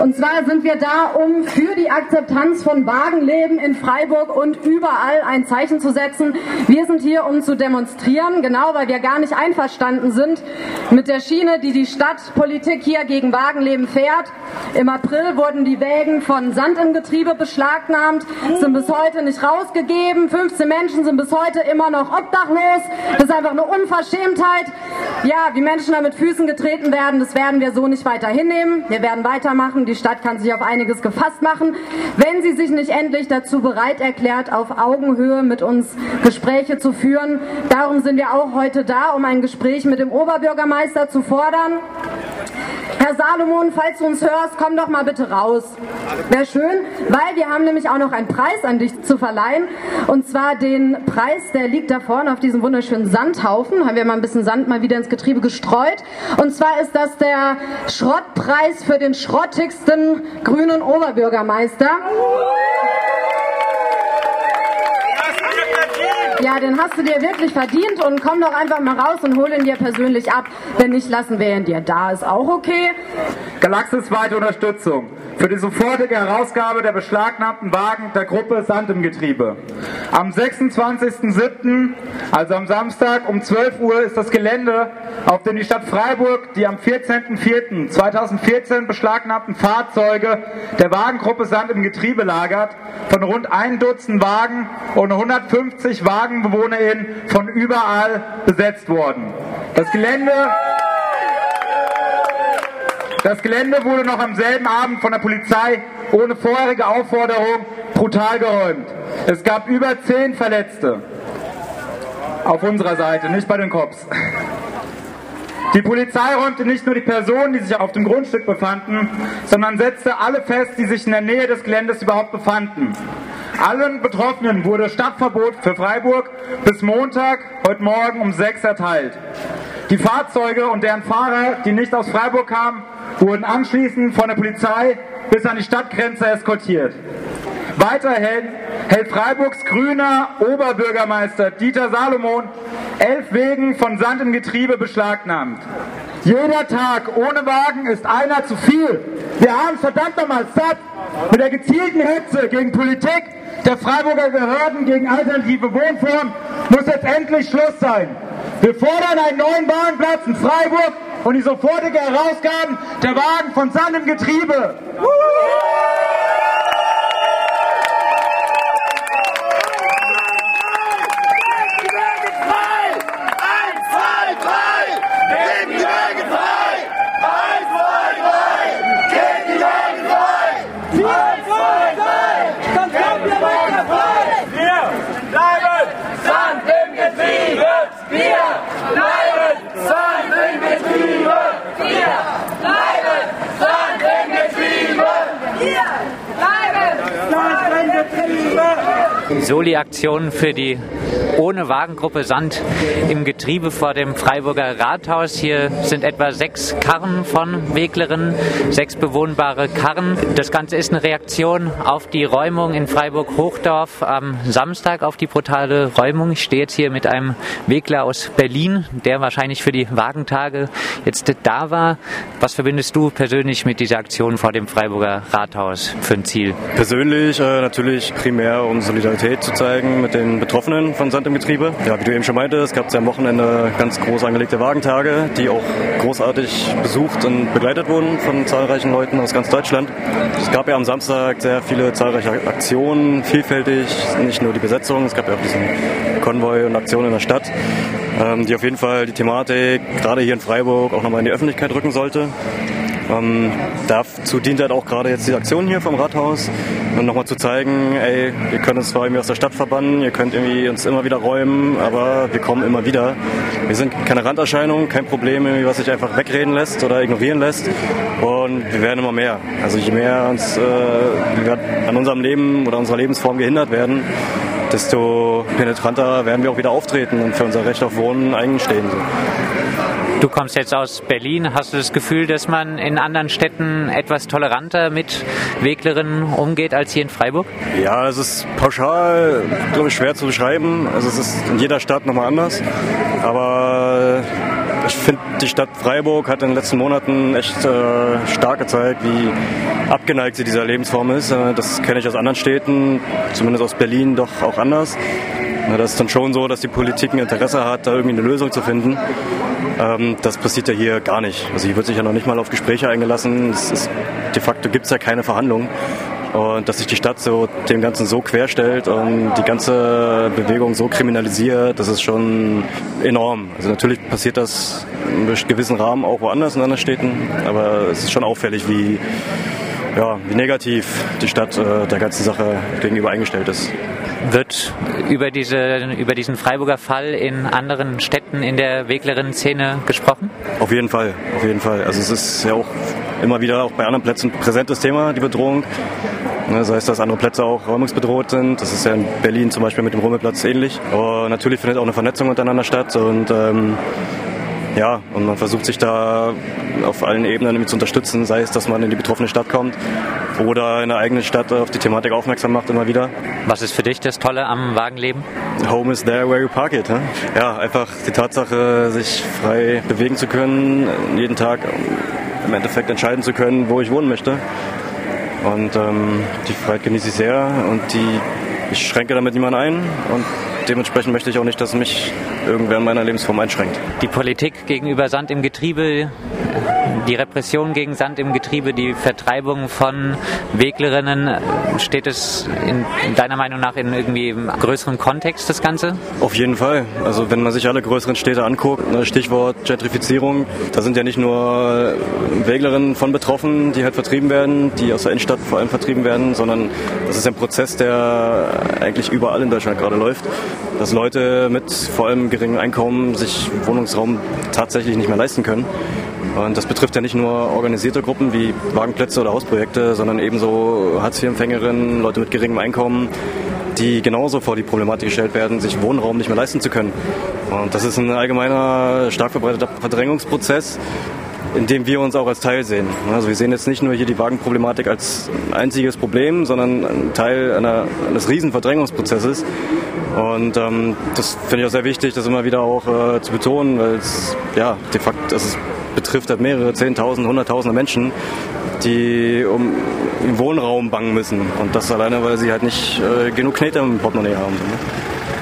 Und zwar sind wir da, um für die Akzeptanz von Wagenleben in Freiburg und überall ein Zeichen zu setzen. Wir sind hier, um zu demonstrieren, genau weil wir gar nicht einverstanden sind mit der Schiene, die die Stadtpolitik hier gegen Wagenleben fährt. Im April wurden die Wägen von Sand im Getriebe beschlagnahmt, sind bis heute nicht rausgegeben. 15 Menschen sind bis heute immer noch obdachlos. Das ist einfach eine Unverschämtheit. Ja, wie Menschen da mit Füßen getreten werden, das werden wir so nicht weiter hinnehmen. Wir werden weitermachen. Die Stadt kann sich auf einiges gefasst machen, wenn sie sich nicht endlich dazu bereit erklärt, auf Augenhöhe mit uns Gespräche zu führen. Darum sind wir auch heute da, um ein Gespräch mit dem Oberbürgermeister zu fordern. Herr Salomon, falls du uns hörst, komm doch mal bitte raus. Wäre schön, weil wir haben nämlich auch noch einen Preis an dich zu verleihen. Und zwar den Preis, der liegt da vorne auf diesem wunderschönen Sandhaufen. Haben wir mal ein bisschen Sand mal wieder ins Getriebe gestreut. Und zwar ist das der Schrottpreis für den schrottigsten grünen Oberbürgermeister. Ja, den hast du dir wirklich verdient und komm doch einfach mal raus und hol ihn dir persönlich ab. Wenn nicht, lassen wir ihn dir da. Ist auch okay. Galaxisweite Unterstützung für die sofortige Herausgabe der beschlagnahmten Wagen der Gruppe Sand im Getriebe. Am 26.07., also am Samstag um 12 Uhr, ist das Gelände, auf dem die Stadt Freiburg die am 14.04.2014 beschlagnahmten Fahrzeuge der Wagengruppe Sand im Getriebe lagert, von rund ein Dutzend Wagen und 150 WagenbewohnerInnen von überall besetzt worden. Das Gelände das Gelände wurde noch am selben Abend von der Polizei ohne vorherige Aufforderung brutal geräumt. Es gab über zehn Verletzte. Auf unserer Seite, nicht bei den Cops. Die Polizei räumte nicht nur die Personen, die sich auf dem Grundstück befanden, sondern setzte alle fest, die sich in der Nähe des Geländes überhaupt befanden. Allen Betroffenen wurde Stadtverbot für Freiburg bis Montag, heute Morgen um sechs erteilt. Die Fahrzeuge und deren Fahrer, die nicht aus Freiburg kamen, wurden anschließend von der Polizei bis an die Stadtgrenze eskortiert. Weiterhin hält Freiburgs grüner Oberbürgermeister Dieter Salomon elf Wegen von Sand im Getriebe beschlagnahmt. Jeder Tag ohne Wagen ist einer zu viel. Wir haben verdammt nochmal satt mit der gezielten Hetze gegen Politik der Freiburger Behörden gegen alternative Wohnformen muss jetzt endlich Schluss sein. Wir fordern einen neuen Wagenplatz in Freiburg und die sofortige Herausgabe der Wagen von Sand im Getriebe. Soli-Aktion für die ohne Wagengruppe Sand im Getriebe vor dem Freiburger Rathaus. Hier sind etwa sechs Karren von Weglerinnen, sechs bewohnbare Karren. Das Ganze ist eine Reaktion auf die Räumung in Freiburg-Hochdorf am Samstag, auf die brutale Räumung. Ich stehe jetzt hier mit einem Wegler aus Berlin, der wahrscheinlich für die Wagentage jetzt da war. Was verbindest du persönlich mit dieser Aktion vor dem Freiburger Rathaus für ein Ziel? Persönlich äh, natürlich primär, um Solidarität zu zeigen mit den Betroffenen von Sand im Getriebe. Ja, wie du eben schon meintest, gab es ja am Wochenende ganz groß angelegte Wagentage, die auch großartig besucht und begleitet wurden von zahlreichen Leuten aus ganz Deutschland. Es gab ja am Samstag sehr viele zahlreiche Aktionen, vielfältig, nicht nur die Besetzung, es gab ja auch diesen Konvoi und Aktionen in der Stadt, ähm, die auf jeden Fall die Thematik gerade hier in Freiburg auch nochmal in die Öffentlichkeit rücken sollte. Ähm, dazu dient halt auch gerade jetzt die Aktion hier vom Rathaus, um nochmal zu zeigen, ey, ihr könnt uns zwar irgendwie aus der Stadt verbannen, ihr könnt irgendwie uns immer wieder räumen, aber wir kommen immer wieder. Wir sind keine Randerscheinung, kein Problem, irgendwie, was sich einfach wegreden lässt oder ignorieren lässt. Und wir werden immer mehr. Also je mehr uns äh, wir an unserem Leben oder unserer Lebensform gehindert werden, desto penetranter werden wir auch wieder auftreten und für unser Recht auf Wohnen einstehen. Du kommst jetzt aus Berlin. Hast du das Gefühl, dass man in anderen Städten etwas toleranter mit Weglerinnen umgeht als hier in Freiburg? Ja, es ist pauschal, glaube ich, schwer zu beschreiben. Also es ist in jeder Stadt nochmal anders. Aber ich finde, die Stadt Freiburg hat in den letzten Monaten echt äh, stark gezeigt, wie abgeneigt sie dieser Lebensform ist. Äh, das kenne ich aus anderen Städten, zumindest aus Berlin, doch auch anders. Na, das ist dann schon so, dass die Politik ein Interesse hat, da irgendwie eine Lösung zu finden. Ähm, das passiert ja hier gar nicht. Also hier wird sich ja noch nicht mal auf Gespräche eingelassen. Ist, de facto gibt es ja keine Verhandlungen. Und dass sich die Stadt so dem Ganzen so querstellt und die ganze Bewegung so kriminalisiert, das ist schon enorm. Also natürlich passiert das in gewissen Rahmen auch woanders in anderen Städten, aber es ist schon auffällig, wie, ja, wie negativ die Stadt äh, der ganzen Sache gegenüber eingestellt ist. Wird über, diese, über diesen Freiburger Fall in anderen Städten in der Weglerinnen-Szene gesprochen? Auf jeden Fall, auf jeden Fall. Also es ist ja auch immer wieder auch bei anderen Plätzen präsentes Thema, die Bedrohung. Ne, sei es, dass andere Plätze auch räumungsbedroht sind. Das ist ja in Berlin zum Beispiel mit dem Rummelplatz ähnlich. Aber natürlich findet auch eine Vernetzung untereinander statt und ähm, ja, und man versucht sich da auf allen Ebenen zu unterstützen, sei es, dass man in die betroffene Stadt kommt oder in der eigenen Stadt auf die Thematik aufmerksam macht immer wieder. Was ist für dich das Tolle am Wagenleben? Home is there where you park it. Ne? Ja, einfach die Tatsache, sich frei bewegen zu können, jeden Tag im Endeffekt entscheiden zu können, wo ich wohnen möchte. Und ähm, die Freiheit genieße ich sehr und die, ich schränke damit niemanden ein und dementsprechend möchte ich auch nicht, dass mich irgendwer in meiner Lebensform einschränkt. Die Politik gegenüber Sand im Getriebe, die Repression gegen Sand im Getriebe, die Vertreibung von Weglerinnen, steht es in, deiner Meinung nach in irgendwie größerem Kontext, das Ganze? Auf jeden Fall. Also wenn man sich alle größeren Städte anguckt, ne, Stichwort Gentrifizierung, da sind ja nicht nur Weglerinnen von betroffen, die halt vertrieben werden, die aus der Innenstadt vor allem vertrieben werden, sondern das ist ein Prozess, der eigentlich überall in Deutschland gerade läuft dass Leute mit vor allem geringem Einkommen sich Wohnungsraum tatsächlich nicht mehr leisten können. Und das betrifft ja nicht nur organisierte Gruppen wie Wagenplätze oder Hausprojekte, sondern ebenso Hartz-IV-Empfängerinnen, Leute mit geringem Einkommen, die genauso vor die Problematik gestellt werden, sich Wohnraum nicht mehr leisten zu können. Und das ist ein allgemeiner, stark verbreiteter Verdrängungsprozess, in dem wir uns auch als Teil sehen. Also wir sehen jetzt nicht nur hier die Wagenproblematik als einziges Problem, sondern ein Teil einer, eines riesen Verdrängungsprozesses. Und ähm, das finde ich auch sehr wichtig, das immer wieder auch äh, zu betonen, weil es ja de facto es betrifft halt mehrere Zehntausend, Hunderttausende Menschen, die um im Wohnraum bangen müssen. Und das alleine, weil sie halt nicht äh, genug Knete im Portemonnaie haben. Ne?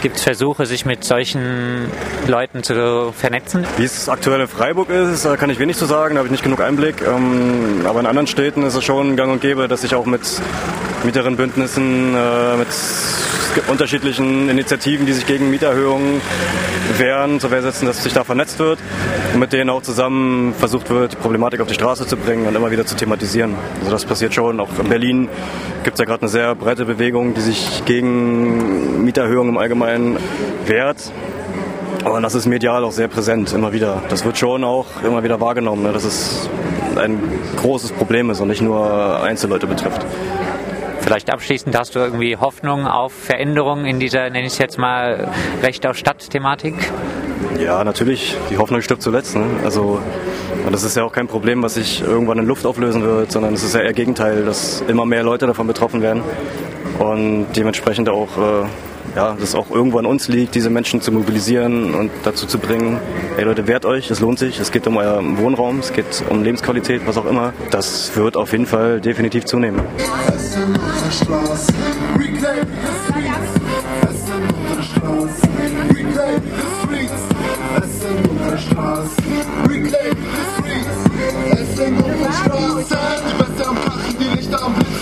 Gibt es Versuche, sich mit solchen Leuten zu vernetzen? Wie es aktuell in Freiburg ist, kann ich wenig zu sagen, da habe ich nicht genug Einblick. Ähm, aber in anderen Städten ist es schon gang und gäbe, dass sich auch mit Mieterinnenbündnissen, äh, mit unterschiedlichen Initiativen, die sich gegen Mieterhöhungen wehren, zur Wehr setzen, dass sich da vernetzt wird und mit denen auch zusammen versucht wird, die Problematik auf die Straße zu bringen und immer wieder zu thematisieren. Also das passiert schon. Auch in Berlin gibt es ja gerade eine sehr breite Bewegung, die sich gegen Mieterhöhungen im Allgemeinen wehrt. Aber das ist medial auch sehr präsent, immer wieder. Das wird schon auch immer wieder wahrgenommen, ne? dass es ein großes Problem ist und nicht nur Einzelleute betrifft. Vielleicht abschließend hast du irgendwie Hoffnung auf Veränderungen in dieser, nenne ich es jetzt mal, Recht auf Stadt-Thematik? Ja, natürlich. Die Hoffnung stirbt zuletzt. Ne? Also, das ist ja auch kein Problem, was sich irgendwann in Luft auflösen wird, sondern es ist ja eher Gegenteil, dass immer mehr Leute davon betroffen werden und dementsprechend auch äh, ja, dass auch irgendwo an uns liegt, diese Menschen zu mobilisieren und dazu zu bringen, ey Leute, wehrt euch, es lohnt sich, es geht um euer Wohnraum, es geht um Lebensqualität, was auch immer. Das wird auf jeden Fall definitiv zunehmen.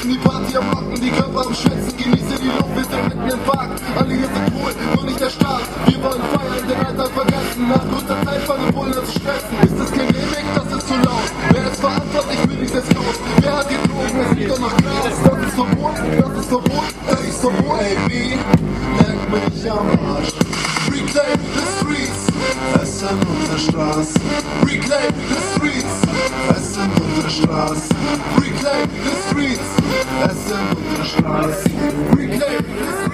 Die Party am Rocken, die Körper am Schwitzen, genieße die Luft, sind mitten im Park. Essen der Straße, reclaim the streets. Essen auf der Straße, reclaim the streets. Essen auf der Straße, reclaim the streets.